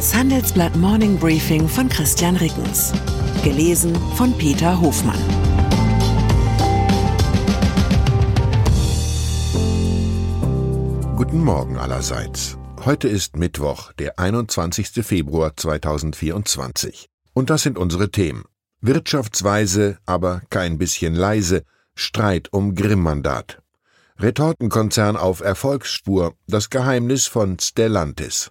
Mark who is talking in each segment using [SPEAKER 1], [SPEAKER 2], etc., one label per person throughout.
[SPEAKER 1] Das Handelsblatt Morning Briefing von Christian Rickens. Gelesen von Peter Hofmann.
[SPEAKER 2] Guten Morgen allerseits. Heute ist Mittwoch, der 21. Februar 2024. Und das sind unsere Themen. Wirtschaftsweise, aber kein bisschen leise, Streit um Grimm-Mandat. Retortenkonzern auf Erfolgsspur, das Geheimnis von Stellantis.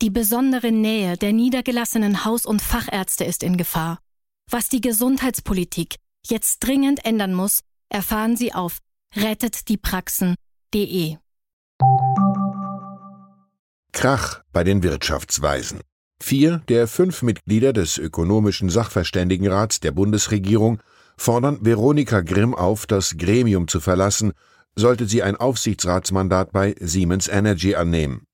[SPEAKER 3] Die besondere Nähe der niedergelassenen Haus- und Fachärzte ist in Gefahr. Was die Gesundheitspolitik jetzt dringend ändern muss, erfahren Sie auf rettetdiepraxen.de.
[SPEAKER 2] Krach bei den Wirtschaftsweisen. Vier der fünf Mitglieder des Ökonomischen Sachverständigenrats der Bundesregierung fordern Veronika Grimm auf, das Gremium zu verlassen, sollte sie ein Aufsichtsratsmandat bei Siemens Energy annehmen.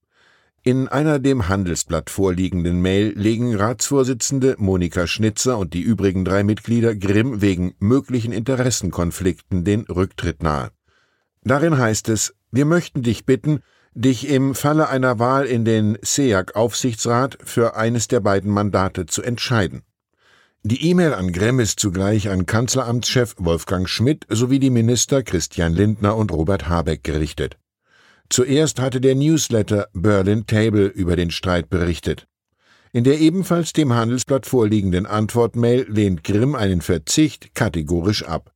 [SPEAKER 2] In einer dem Handelsblatt vorliegenden Mail legen Ratsvorsitzende Monika Schnitzer und die übrigen drei Mitglieder Grimm wegen möglichen Interessenkonflikten den Rücktritt nahe. Darin heißt es, wir möchten dich bitten, dich im Falle einer Wahl in den SEAG-Aufsichtsrat für eines der beiden Mandate zu entscheiden. Die E-Mail an Grimm ist zugleich an Kanzleramtschef Wolfgang Schmidt sowie die Minister Christian Lindner und Robert Habeck gerichtet. Zuerst hatte der Newsletter Berlin Table über den Streit berichtet. In der ebenfalls dem Handelsblatt vorliegenden Antwortmail lehnt Grimm einen Verzicht kategorisch ab.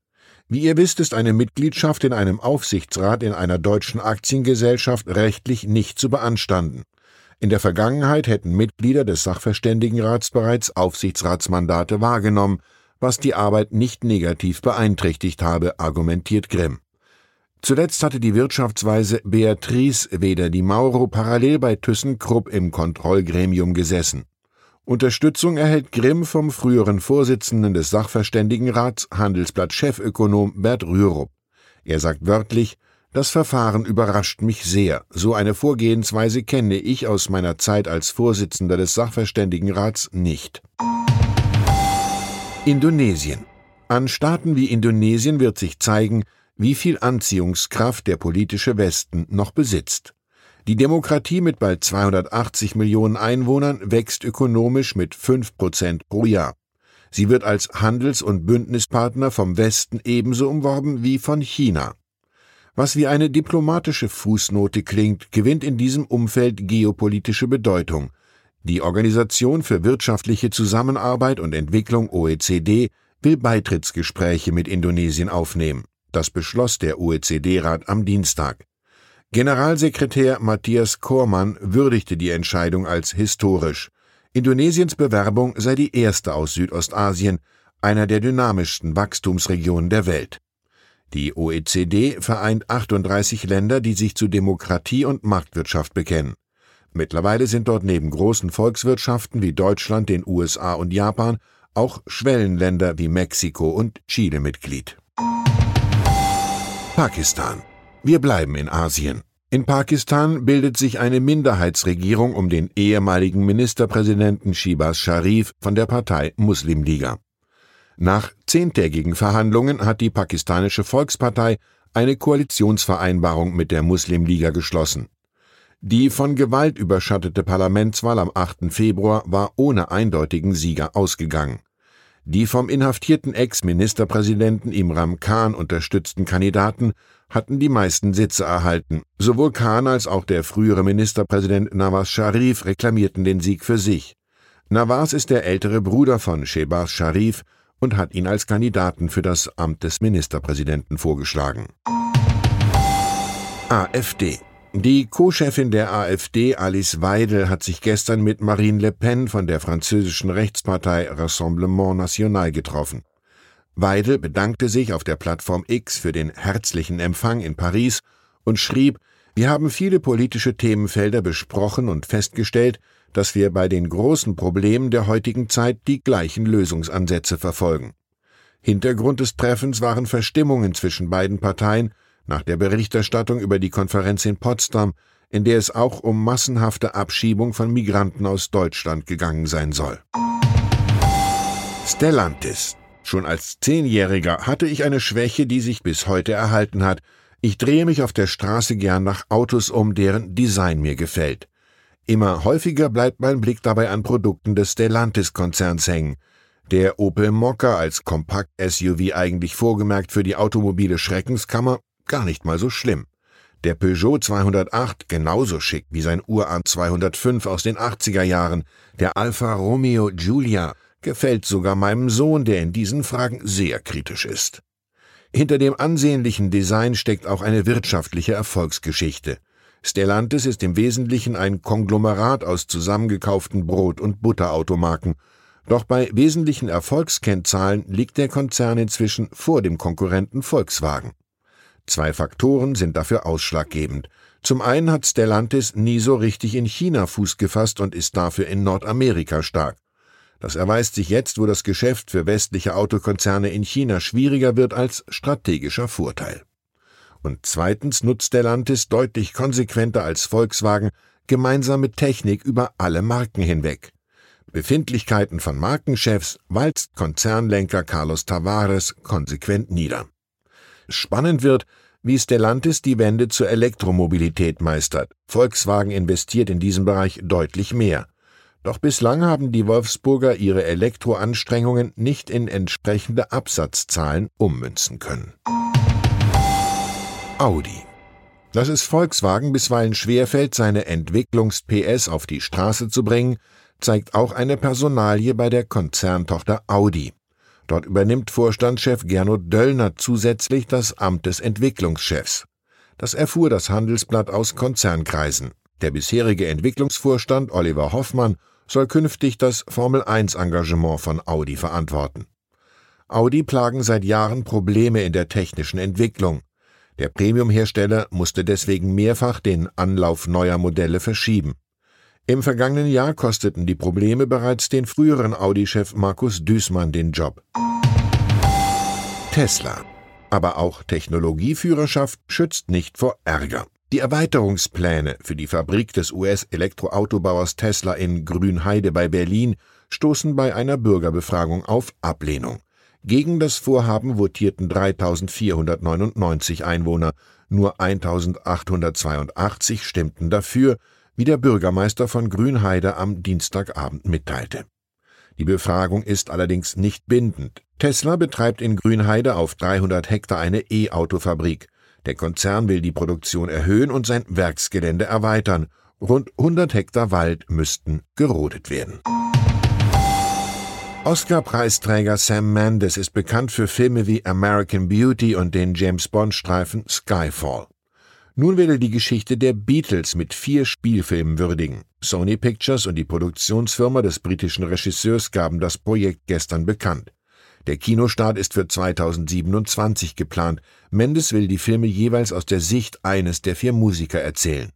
[SPEAKER 2] Wie ihr wisst, ist eine Mitgliedschaft in einem Aufsichtsrat in einer deutschen Aktiengesellschaft rechtlich nicht zu beanstanden. In der Vergangenheit hätten Mitglieder des Sachverständigenrats bereits Aufsichtsratsmandate wahrgenommen, was die Arbeit nicht negativ beeinträchtigt habe, argumentiert Grimm. Zuletzt hatte die Wirtschaftsweise Beatrice Weder die Mauro parallel bei ThyssenKrupp im Kontrollgremium gesessen. Unterstützung erhält Grimm vom früheren Vorsitzenden des Sachverständigenrats, Handelsblatt-Chefökonom Bert Rürup. Er sagt wörtlich, das Verfahren überrascht mich sehr. So eine Vorgehensweise kenne ich aus meiner Zeit als Vorsitzender des Sachverständigenrats nicht. Indonesien. An Staaten wie Indonesien wird sich zeigen, wie viel Anziehungskraft der politische Westen noch besitzt. Die Demokratie mit bald 280 Millionen Einwohnern wächst ökonomisch mit 5 Prozent pro Jahr. Sie wird als Handels- und Bündnispartner vom Westen ebenso umworben wie von China. Was wie eine diplomatische Fußnote klingt, gewinnt in diesem Umfeld geopolitische Bedeutung. Die Organisation für wirtschaftliche Zusammenarbeit und Entwicklung OECD will Beitrittsgespräche mit Indonesien aufnehmen. Das beschloss der OECD-Rat am Dienstag. Generalsekretär Matthias Kormann würdigte die Entscheidung als historisch. Indonesiens Bewerbung sei die erste aus Südostasien, einer der dynamischsten Wachstumsregionen der Welt. Die OECD vereint 38 Länder, die sich zu Demokratie und Marktwirtschaft bekennen. Mittlerweile sind dort neben großen Volkswirtschaften wie Deutschland, den USA und Japan auch Schwellenländer wie Mexiko und Chile Mitglied. Pakistan. Wir bleiben in Asien. In Pakistan bildet sich eine Minderheitsregierung um den ehemaligen Ministerpräsidenten Shibas Sharif von der Partei Muslimliga. Nach zehntägigen Verhandlungen hat die pakistanische Volkspartei eine Koalitionsvereinbarung mit der Muslimliga geschlossen. Die von Gewalt überschattete Parlamentswahl am 8. Februar war ohne eindeutigen Sieger ausgegangen. Die vom inhaftierten Ex-Ministerpräsidenten Imran Khan unterstützten Kandidaten hatten die meisten Sitze erhalten. Sowohl Khan als auch der frühere Ministerpräsident Nawaz Sharif reklamierten den Sieg für sich. Nawaz ist der ältere Bruder von Shehbaz Sharif und hat ihn als Kandidaten für das Amt des Ministerpräsidenten vorgeschlagen. AfD die Co-Chefin der AfD, Alice Weidel, hat sich gestern mit Marine Le Pen von der französischen Rechtspartei Rassemblement National getroffen. Weidel bedankte sich auf der Plattform X für den herzlichen Empfang in Paris und schrieb, Wir haben viele politische Themenfelder besprochen und festgestellt, dass wir bei den großen Problemen der heutigen Zeit die gleichen Lösungsansätze verfolgen. Hintergrund des Treffens waren Verstimmungen zwischen beiden Parteien nach der Berichterstattung über die Konferenz in Potsdam, in der es auch um massenhafte Abschiebung von Migranten aus Deutschland gegangen sein soll. Stellantis. Schon als Zehnjähriger hatte ich eine Schwäche, die sich bis heute erhalten hat. Ich drehe mich auf der Straße gern nach Autos um, deren Design mir gefällt. Immer häufiger bleibt mein Blick dabei an Produkten des Stellantis-Konzerns hängen. Der Opel Mokka als Kompakt-SUV eigentlich vorgemerkt für die automobile Schreckenskammer, gar nicht mal so schlimm. Der Peugeot 208 genauso schick wie sein Urahn 205 aus den 80er Jahren. Der Alfa Romeo Giulia gefällt sogar meinem Sohn, der in diesen Fragen sehr kritisch ist. Hinter dem ansehnlichen Design steckt auch eine wirtschaftliche Erfolgsgeschichte. Stellantis ist im Wesentlichen ein Konglomerat aus zusammengekauften Brot- und Butterautomarken. Doch bei wesentlichen Erfolgskennzahlen liegt der Konzern inzwischen vor dem Konkurrenten Volkswagen. Zwei Faktoren sind dafür ausschlaggebend. Zum einen hat Stellantis nie so richtig in China Fuß gefasst und ist dafür in Nordamerika stark. Das erweist sich jetzt, wo das Geschäft für westliche Autokonzerne in China schwieriger wird, als strategischer Vorteil. Und zweitens nutzt Stellantis deutlich konsequenter als Volkswagen gemeinsame Technik über alle Marken hinweg. Befindlichkeiten von Markenchefs walzt Konzernlenker Carlos Tavares konsequent nieder. Spannend wird, wie Stellantis die Wende zur Elektromobilität meistert. Volkswagen investiert in diesem Bereich deutlich mehr. Doch bislang haben die Wolfsburger ihre Elektroanstrengungen nicht in entsprechende Absatzzahlen ummünzen können. Audi. Dass es Volkswagen bisweilen schwerfällt, seine Entwicklungs-PS auf die Straße zu bringen, zeigt auch eine Personalie bei der Konzerntochter Audi. Dort übernimmt Vorstandschef Gernot Döllner zusätzlich das Amt des Entwicklungschefs. Das erfuhr das Handelsblatt aus Konzernkreisen. Der bisherige Entwicklungsvorstand Oliver Hoffmann soll künftig das Formel-1-Engagement von Audi verantworten. Audi plagen seit Jahren Probleme in der technischen Entwicklung. Der Premiumhersteller musste deswegen mehrfach den Anlauf neuer Modelle verschieben. Im vergangenen Jahr kosteten die Probleme bereits den früheren Audi-Chef Markus Düßmann den Job. Tesla. Aber auch Technologieführerschaft schützt nicht vor Ärger. Die Erweiterungspläne für die Fabrik des US-Elektroautobauers Tesla in Grünheide bei Berlin stoßen bei einer Bürgerbefragung auf Ablehnung. Gegen das Vorhaben votierten 3499 Einwohner, nur 1882 stimmten dafür, wie der Bürgermeister von Grünheide am Dienstagabend mitteilte. Die Befragung ist allerdings nicht bindend. Tesla betreibt in Grünheide auf 300 Hektar eine E-Autofabrik. Der Konzern will die Produktion erhöhen und sein Werksgelände erweitern. Rund 100 Hektar Wald müssten gerodet werden. Oscar-Preisträger Sam Mendes ist bekannt für Filme wie American Beauty und den James Bond-Streifen Skyfall. Nun will er die Geschichte der Beatles mit vier Spielfilmen würdigen. Sony Pictures und die Produktionsfirma des britischen Regisseurs gaben das Projekt gestern bekannt. Der Kinostart ist für 2027 geplant. Mendes will die Filme jeweils aus der Sicht eines der vier Musiker erzählen.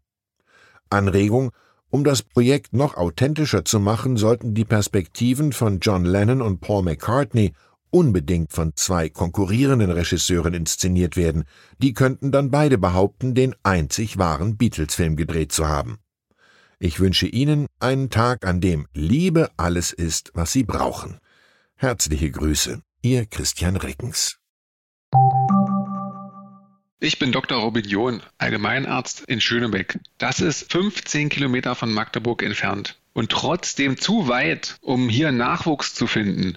[SPEAKER 2] Anregung um das Projekt noch authentischer zu machen, sollten die Perspektiven von John Lennon und Paul McCartney unbedingt von zwei konkurrierenden Regisseuren inszeniert werden. Die könnten dann beide behaupten, den einzig wahren Beatles-Film gedreht zu haben. Ich wünsche Ihnen einen Tag, an dem Liebe alles ist, was Sie brauchen. Herzliche Grüße, Ihr Christian Reckens.
[SPEAKER 4] Ich bin Dr. Robin John, Allgemeinarzt in Schönebeck. Das ist 15 Kilometer von Magdeburg entfernt und trotzdem zu weit, um hier Nachwuchs zu finden.